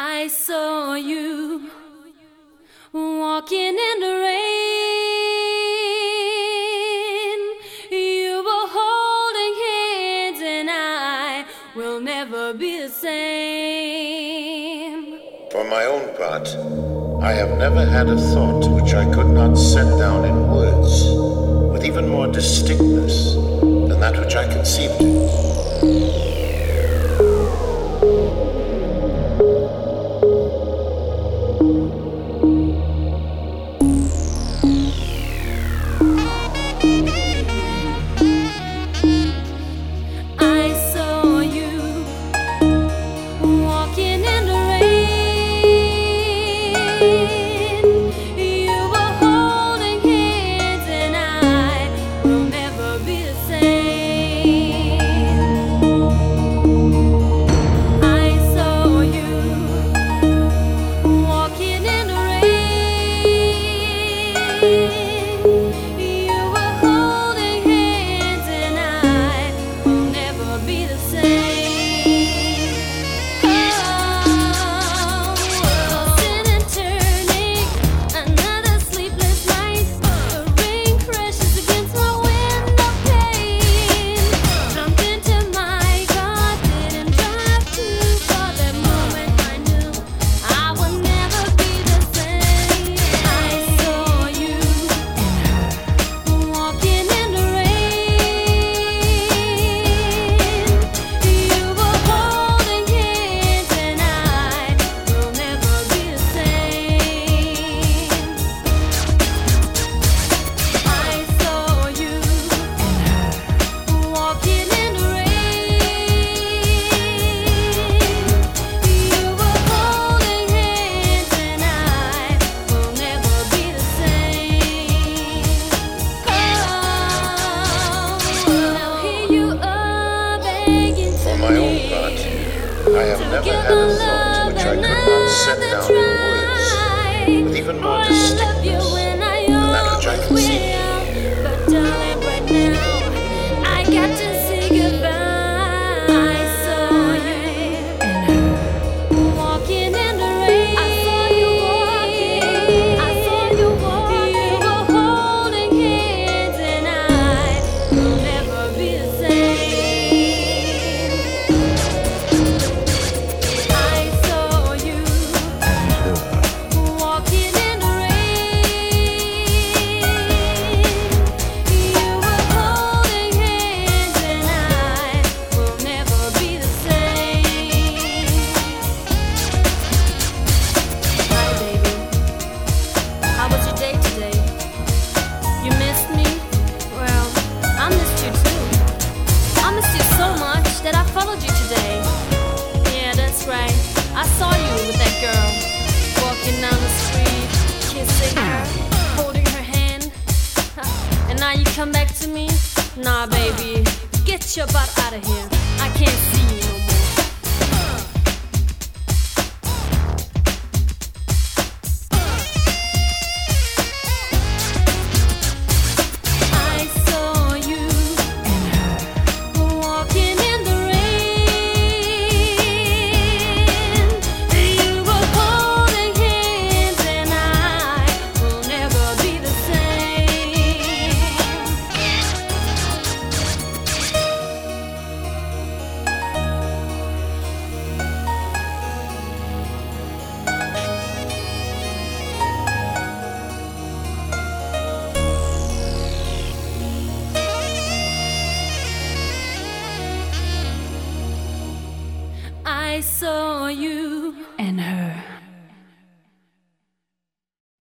I saw you walking in the rain. You were holding hands, and I will never be the same. For my own part, I have never had a thought which I could not set down in words with even more distinctness than that which I conceived it. Rain. You I have never had a thought which I could not set down in words with even more distinctness than that which I conceived. I saw you with that girl walking down the street, kissing her, holding her hand. And now you come back to me? Nah, baby, get your butt out of here. I can't see you I saw you and her.